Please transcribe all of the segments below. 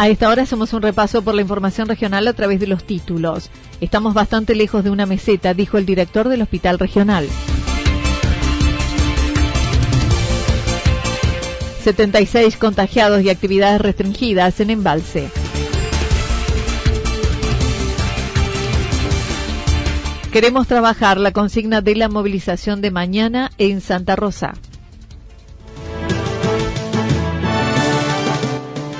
A esta hora hacemos un repaso por la información regional a través de los títulos. Estamos bastante lejos de una meseta, dijo el director del Hospital Regional. 76 contagiados y actividades restringidas en embalse. Queremos trabajar la consigna de la movilización de mañana en Santa Rosa.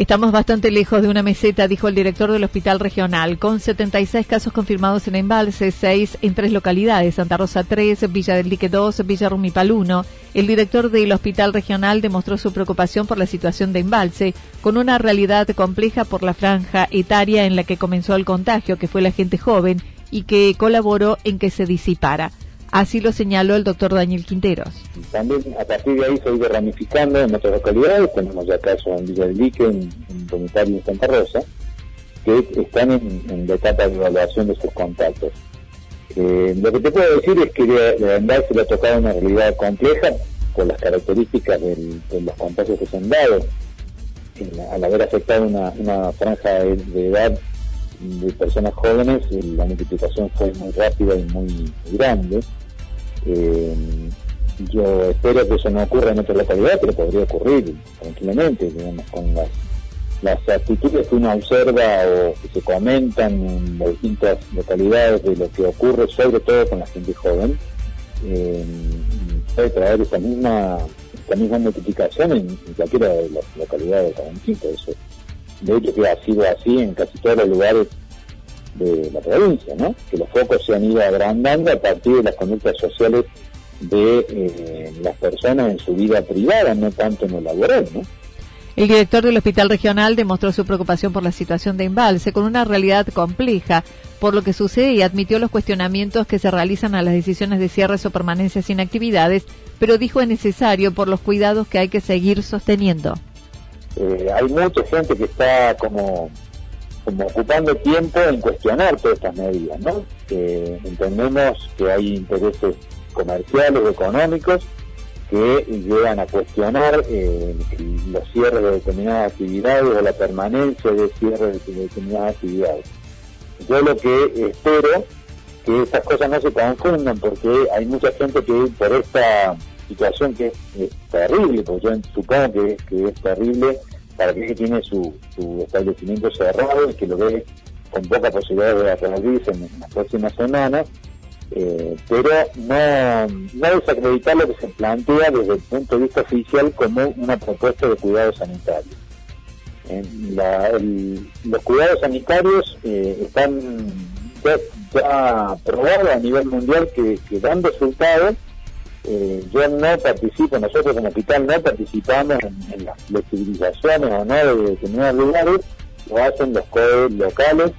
Estamos bastante lejos de una meseta, dijo el director del hospital regional, con 76 casos confirmados en Embalse, 6 en tres localidades, Santa Rosa 3, Villa del Lique 2, Villa Rumipal 1. El director del hospital regional demostró su preocupación por la situación de Embalse, con una realidad compleja por la franja etaria en la que comenzó el contagio, que fue la gente joven, y que colaboró en que se disipara. Así lo señaló el doctor Daniel Quinteros. También a partir de ahí se ha ido ramificando en otras localidades, tenemos ya casos en Villa del Lique, en, en y en Santa Rosa, que están en, la etapa de evaluación de sus contactos. Eh, lo que te puedo decir es que de, se le ha tocado una realidad compleja por las características de los contagios que se han dado, al haber afectado una, franja de edad de personas jóvenes, la multiplicación fue muy rápida y muy grande. Eh, yo espero que eso no ocurra en otra localidad, pero podría ocurrir tranquilamente, digamos, con las, las actitudes que uno observa o que se comentan en las distintas localidades de lo que ocurre, sobre todo con la gente joven, eh, puede traer esa misma esa misma multiplicación en, cualquiera de las localidades de Cabanchito. Eso, de hecho, que ha sido así en casi todos los lugares de la provincia, ¿no? Que los focos se han ido agrandando a partir de las conductas sociales de eh, las personas en su vida privada, no tanto en lo laboral, ¿no? El director del Hospital Regional demostró su preocupación por la situación de embalse con una realidad compleja por lo que sucede y admitió los cuestionamientos que se realizan a las decisiones de cierres o permanencias sin actividades, pero dijo es necesario por los cuidados que hay que seguir sosteniendo. Eh, hay mucha gente que está como como ocupando tiempo en cuestionar todas estas medidas, ¿no? entendemos que hay intereses comerciales, económicos, que llegan a cuestionar eh, los cierres de determinadas actividades o la permanencia de cierre de determinadas actividades. Yo lo que espero que estas cosas no se confundan porque hay mucha gente que por esta situación que es, terrible, porque yo supongo que es terrible para que tiene su, establecimiento cerrado y que lo ve con poca posibilidad de reabrirse en, las próximas semanas, eh, pero no, no desacreditar lo que se plantea desde el punto de vista oficial como una propuesta de cuidados sanitarios. los cuidados sanitarios eh, están ya, probados a nivel mundial que dan resultados eh, yo no participo, nosotros como hospital no participamos en, las flexibilizaciones o no de determinados lugares, lo hacen los COE locales.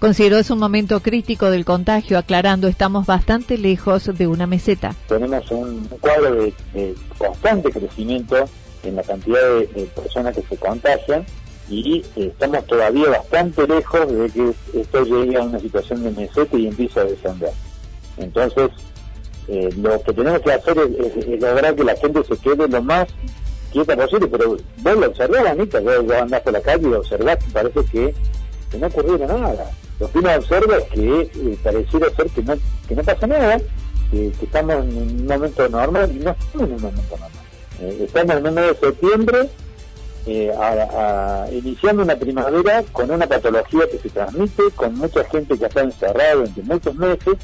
Considero es un momento crítico del contagio, aclarando, estamos bastante lejos de una meseta. Tenemos un cuadro de, constante crecimiento en la cantidad de, personas que se contagian y estamos todavía bastante lejos de que esto llegue a una situación de meseta y empiece a descender. Entonces, eh, lo que tenemos que hacer es, lograr que la gente se quede lo más quieta posible, pero vos lo observás, Anita, vos, andás por la calle y observás que parece que, no ocurriera nada. Lo que uno observa es que eh, pareciera ser que no, que no pasa nada, que, estamos en un momento normal y no estamos en un momento normal. Eh, estamos en el mes de septiembre eh, iniciando una primavera con una patología que se transmite, con mucha gente que está encerrada durante muchos meses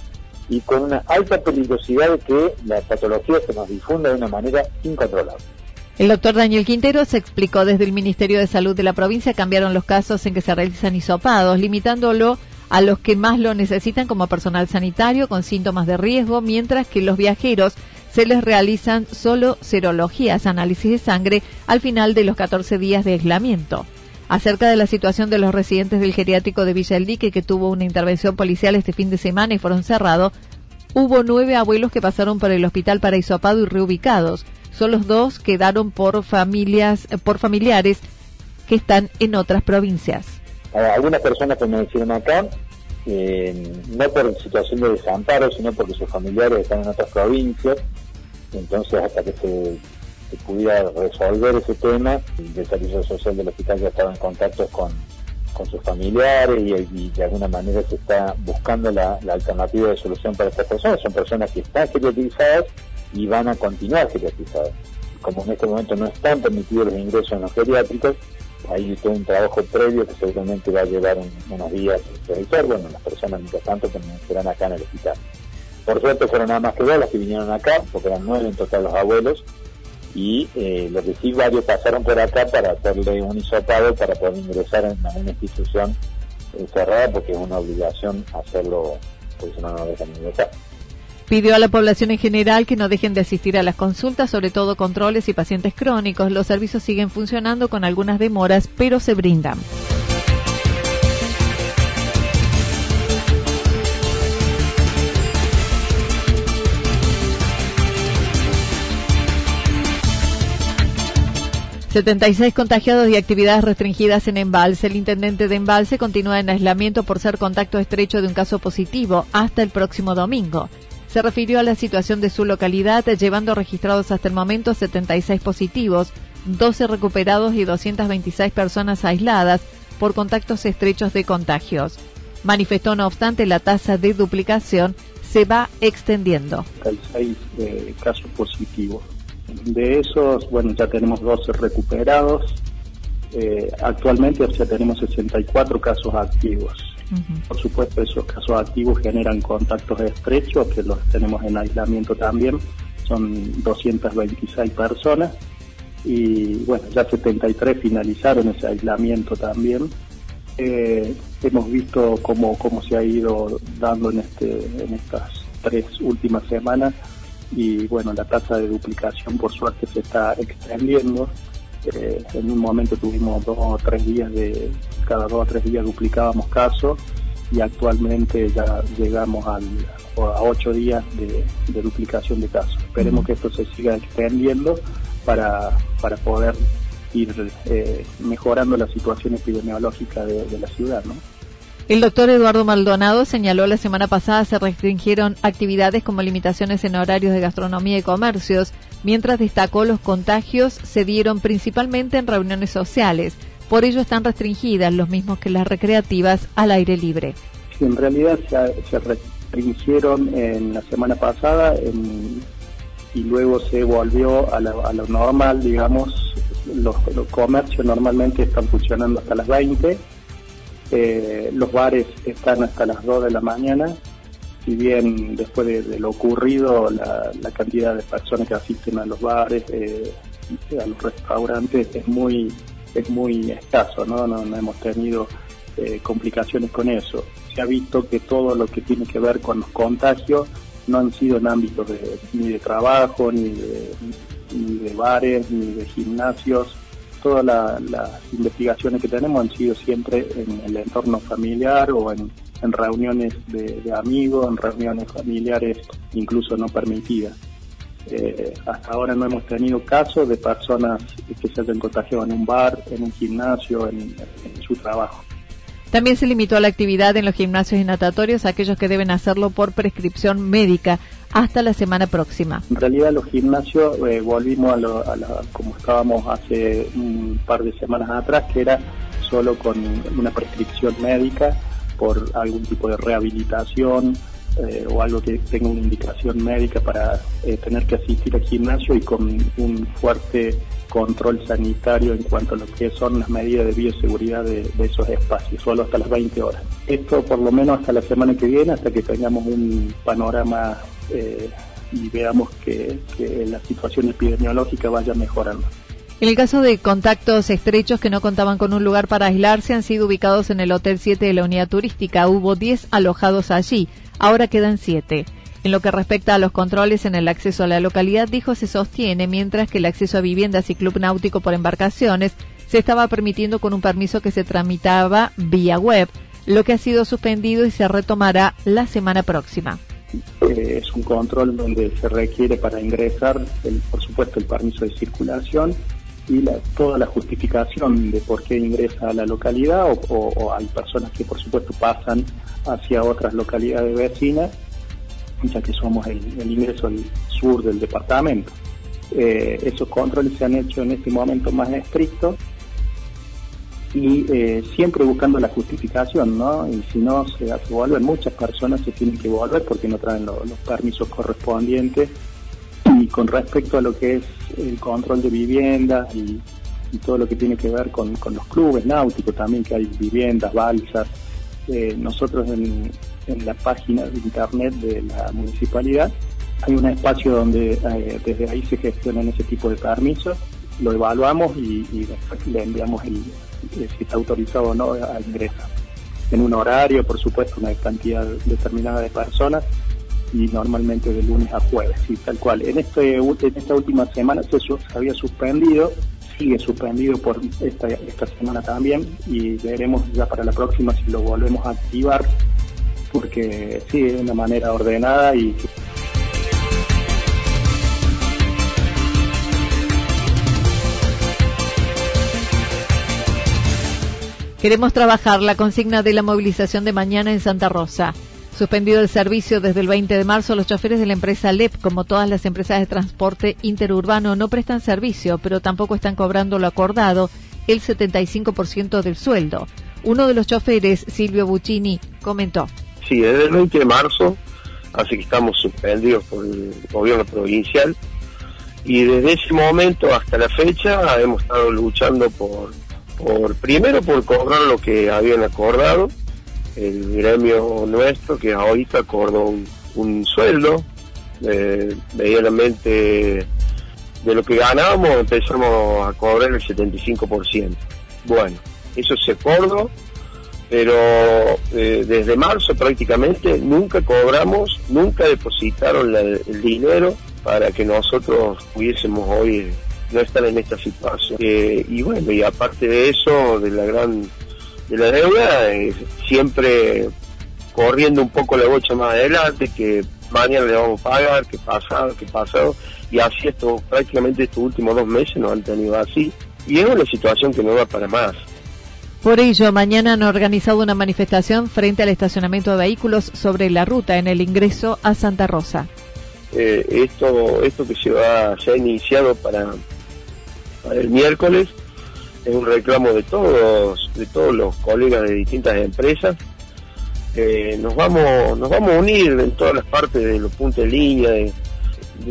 y con una alta peligrosidad de que la patología se nos difunda de una manera incontrolable. El doctor Daniel Quintero se explicó desde el Ministerio de Salud de la provincia cambiaron los casos en que se realizan hisopados, limitándolo a los que más lo necesitan como personal sanitario con síntomas de riesgo, mientras que los viajeros se les realizan solo serologías, análisis de sangre al final de los 14 días de aislamiento. Acerca de la situación de los residentes del geriátrico de Villa El que tuvo una intervención policial este fin de semana y fueron cerrados, hubo nueve abuelos que pasaron por el hospital para hisopado y reubicados. Solo dos quedaron por familias, por familiares que están en otras provincias. Algunas personas que me decían acá, eh, no por situación de desamparo, sino porque sus familiares están en otras provincias, entonces hasta que se que pudiera resolver ese tema. El servicio social del hospital ya estaba en contacto con, sus familiares y, de alguna manera se está buscando la, alternativa de solución para estas personas. Son personas que están geriatrizadas y van a continuar geriatrizadas. Como en este momento no están permitidos los ingresos en los geriátricos, hay todo un trabajo previo que seguramente va a llevar unos días realizar. Bueno, las personas mientras tanto serán acá en el hospital. Por suerte fueron nada más que dos las que vinieron acá, porque eran nueve en total los abuelos, y eh, lo pasaron por acá para hacerle un hisopado para poder ingresar en una institución cerrada porque es una obligación hacerlo porque si no no dejan ingresar. Pidió a la población en general que no dejen de asistir a las consultas, sobre todo controles y pacientes crónicos. Los servicios siguen funcionando con algunas demoras, pero se brindan. 76 contagiados y actividades restringidas en Embalse. El intendente de Embalse continúa en aislamiento por ser contacto estrecho de un caso positivo hasta el próximo domingo. Se refirió a la situación de su localidad, llevando registrados hasta el momento 76 positivos, 12 recuperados y 226 personas aisladas por contactos estrechos de contagios. Manifestó, no obstante, la tasa de duplicación se va extendiendo. 76 eh, casos positivos de esos, bueno, ya tenemos 12 recuperados. Eh, actualmente ya tenemos 64 casos activos. Por supuesto, esos casos activos generan contactos estrechos, que los tenemos en aislamiento también. Son 226 personas. Y bueno, ya 73 finalizaron ese aislamiento también. Eh, hemos visto cómo, cómo se ha ido dando en, este, en estas tres últimas semanas y bueno, la tasa de duplicación por suerte se está extendiendo. Eh, en un momento tuvimos dos o tres días de, cada dos o tres días duplicábamos casos y actualmente ya llegamos al, a ocho días de, duplicación de casos. Esperemos que esto se siga extendiendo para, para poder ir eh, mejorando la situación epidemiológica de, de la ciudad, ¿no? El doctor Eduardo Maldonado señaló la semana pasada se restringieron actividades como limitaciones en horarios de gastronomía y comercios, mientras destacó los contagios se dieron principalmente en reuniones sociales. Por ello están restringidas, los mismos que las recreativas, al aire libre. en realidad se, restringieron en la semana pasada y luego se volvió a, lo normal, digamos, los, los comercios normalmente están funcionando hasta las 20 eh, los bares están hasta las 2 de la mañana, si bien después de, lo ocurrido la, cantidad de personas que asisten a los bares, eh, a los restaurantes es muy es muy escaso, ¿no? No, hemos tenido eh, complicaciones con eso. Se ha visto que todo lo que tiene que ver con los contagios no han sido en ámbitos ni de trabajo, ni ni de bares, ni de gimnasios, todas las investigaciones que tenemos han sido siempre en el entorno familiar o en, reuniones de, amigos, en reuniones familiares incluso no permitidas. Eh, hasta ahora no hemos tenido casos de personas que se hayan contagiado en un bar, en un gimnasio, en, su trabajo. También se limitó la actividad en los gimnasios y natatorios a aquellos que deben hacerlo por prescripción médica hasta la semana próxima. En realidad los gimnasios eh, volvimos a, lo, como estábamos hace un par de semanas atrás, que era solo con una prescripción médica por algún tipo de rehabilitación eh, o algo que tenga una indicación médica para eh, tener que asistir al gimnasio y con un fuerte control sanitario en cuanto a lo que son las medidas de bioseguridad de, esos espacios, solo hasta las 20 horas. Esto por lo menos hasta la semana que viene, hasta que tengamos un panorama eh, y veamos que, que la situación epidemiológica vaya mejorando. En el caso de contactos estrechos que no contaban con un lugar para aislarse, han sido ubicados en el Hotel 7 de la unidad turística. Hubo 10 alojados allí, ahora quedan 7. En lo que respecta a los controles en el acceso a la localidad, dijo se sostiene, mientras que el acceso a viviendas y club náutico por embarcaciones se estaba permitiendo con un permiso que se tramitaba vía web, lo que ha sido suspendido y se retomará la semana próxima. Eh, es un control donde se requiere para ingresar, por supuesto, el permiso de circulación y toda la justificación de por qué ingresa a la localidad o, hay personas que por supuesto pasan hacia otras localidades vecinas, ya que somos el, ingreso al sur del departamento. Eh, esos controles se han hecho en este momento más estrictos y eh, siempre buscando la justificación, ¿no? Y si no se hace volver, muchas personas se tienen que volver porque no traen los permisos correspondientes y con respecto a lo que es el control de viviendas y, todo lo que tiene que ver con, los clubes náuticos también, que hay viviendas, balsas, eh, nosotros en, la página de internet de la municipalidad hay un espacio donde eh, desde ahí se gestionan ese tipo de permisos, lo evaluamos y, después le enviamos el, si está autorizado o no a ingresar. En un horario, por supuesto, una cantidad determinada de personas y normalmente de lunes a jueves, y tal cual. En, este, en esta última semana se, había suspendido, sigue suspendido por esta, esta semana también y veremos ya para la próxima si lo volvemos a activar, porque sí, de una manera ordenada y... Queremos trabajar la consigna de la movilización de mañana en Santa Rosa. Suspendido el servicio desde el 20 de marzo, los choferes de la empresa LEP, como todas las empresas de transporte interurbano, no prestan servicio, pero tampoco están cobrando lo acordado, el 75% del sueldo. Uno de los choferes, Silvio Buccini, comentó. Sí, desde el 20 de marzo, así que estamos suspendidos por el gobierno provincial, y desde ese momento hasta la fecha hemos estado luchando por, por primero por cobrar lo que habían acordado, el gremio nuestro que ahorita acordó un, sueldo, eh, medianamente de lo que ganábamos empezamos a cobrar el 75%. Bueno, eso se acordó, pero eh, desde marzo prácticamente nunca cobramos, nunca depositaron el dinero para que nosotros pudiésemos hoy no estar en esta situación. Eh, y bueno, y aparte de eso, de la gran de la deuda, eh, siempre corriendo un poco la bocha más adelante, que mañana le vamos a pagar, que pasado, que pasado, y así esto, prácticamente estos últimos dos meses nos han tenido así, y es una situación que no va para más. Por ello, mañana han organizado una manifestación frente al estacionamiento de vehículos sobre la ruta en el ingreso a Santa Rosa. Eh, esto, esto que se, ha iniciado para, el miércoles es un reclamo de todos, de todos los colegas de distintas empresas. nos vamos, nos vamos a unir en todas las partes de los puntos de línea de,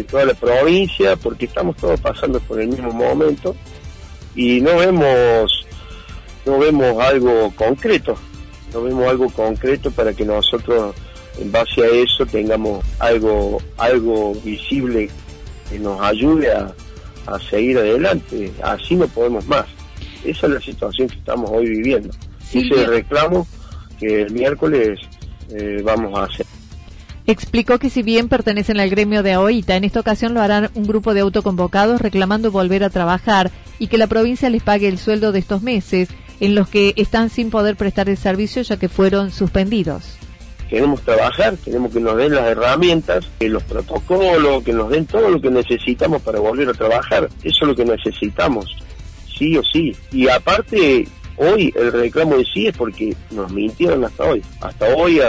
toda la provincia, porque estamos todos pasando por el mismo momento y no vemos, no vemos algo concreto, no vemos algo concreto para que nosotros en base a eso tengamos algo, algo visible que nos ayude a, a seguir adelante. Así no podemos más. Esa es la situación que estamos hoy viviendo. Ese es el reclamo que el miércoles eh, vamos a hacer. Explicó que si bien pertenecen al gremio de AOITA, en esta ocasión lo harán un grupo de autoconvocados reclamando volver a trabajar y que la provincia les pague el sueldo de estos meses en los que están sin poder prestar el servicio ya que fueron suspendidos. queremos trabajar, queremos que nos den las herramientas, que los protocolos, que nos den todo lo que necesitamos para volver a trabajar. Eso es lo que necesitamos, sí o sí. Y aparte, hoy el reclamo de sí es porque nos mintieron hasta hoy. Hasta hoy,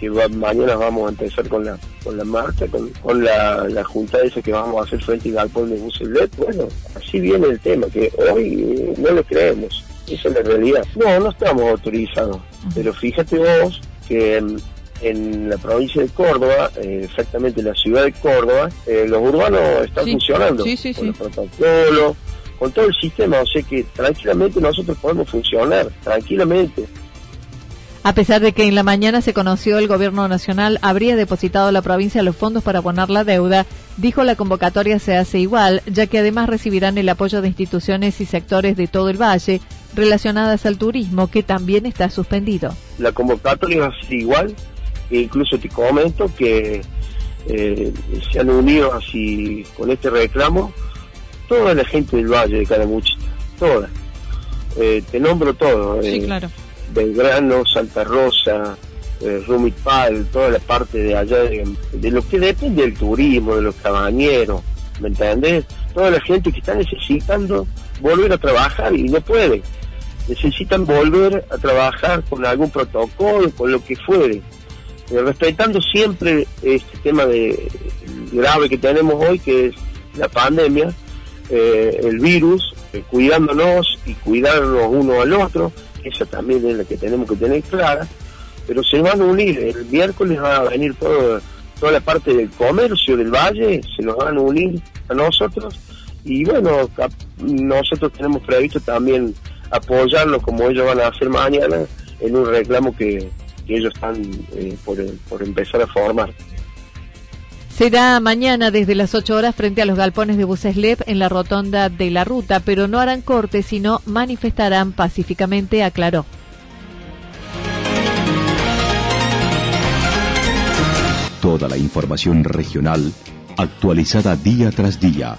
que mañana vamos a empezar con la con la marcha, con, la, la, junta esa que vamos a hacer frente al galpón de Bucelet. Bueno, así viene el tema, que hoy eh, no lo creemos. Esa es la realidad. No, no estamos autorizados. Pero fíjate vos que en la provincia de Córdoba, eh, exactamente en la ciudad de Córdoba, eh, los urbanos están funcionando con los protocolos, con todo el sistema, o sea que tranquilamente nosotros podemos funcionar, tranquilamente. A pesar de que en la mañana se conoció el gobierno nacional habría depositado a la provincia los fondos para abonar la deuda, dijo la convocatoria se hace igual, ya que además recibirán el apoyo de instituciones y sectores de todo el valle relacionadas al turismo, que también está suspendido. La convocatoria es igual, e incluso te comento que eh, se han unido así con este reclamo toda la gente del Valle de Calamuchita, toda. Eh, te nombro todo. Sí, eh, claro. Belgrano, Santa Rosa, eh, Rumipal, toda la parte de allá, de, lo que depende del turismo, de los cabañeros, ¿me entendés? Toda la gente que está necesitando volver a trabajar y no puede. Necesitan volver a trabajar con algún protocolo, con lo que fuere. Eh, respetando siempre este tema de grave que tenemos hoy, que es la pandemia, eh, el virus, eh, cuidándonos y cuidarnos uno al otro, esa también es la que tenemos que tener clara, pero se van a unir, el miércoles va a venir todo, toda la parte del comercio del valle, se nos van a unir a nosotros, y bueno, nosotros tenemos previsto también apoyarlos como ellos van a hacer mañana en un reclamo que, ellos están eh, por, por empezar a formar. Será mañana desde las 8 horas frente a los galpones de Buceslep en la rotonda de la ruta, pero no harán corte, sino manifestarán pacíficamente, aclaró. Toda la información regional actualizada día tras día.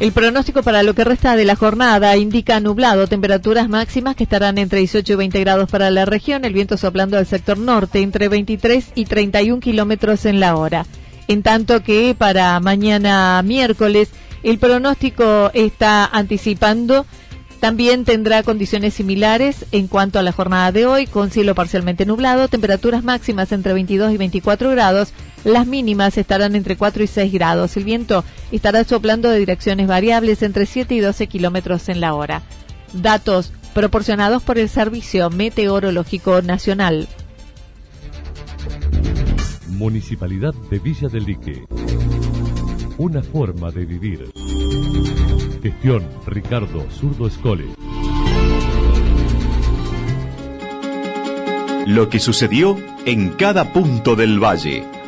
El pronóstico para lo que resta de la jornada indica nublado, temperaturas máximas que estarán entre 18 y 20 grados para la región, el viento soplando al sector norte entre 23 y 31 kilómetros en la hora. En tanto que para mañana miércoles el pronóstico está anticipando también tendrá condiciones similares en cuanto a la jornada de hoy, con cielo parcialmente nublado, temperaturas máximas entre 22 y 24 grados, las mínimas estarán entre 4 y 6 grados. El viento estará soplando de direcciones variables entre 7 y 12 kilómetros en la hora. Datos proporcionados por el Servicio Meteorológico Nacional. Municipalidad de Villa del Lique. Una forma de vivir. Gestión Ricardo Zurdo Escole. Lo que sucedió en cada punto del valle.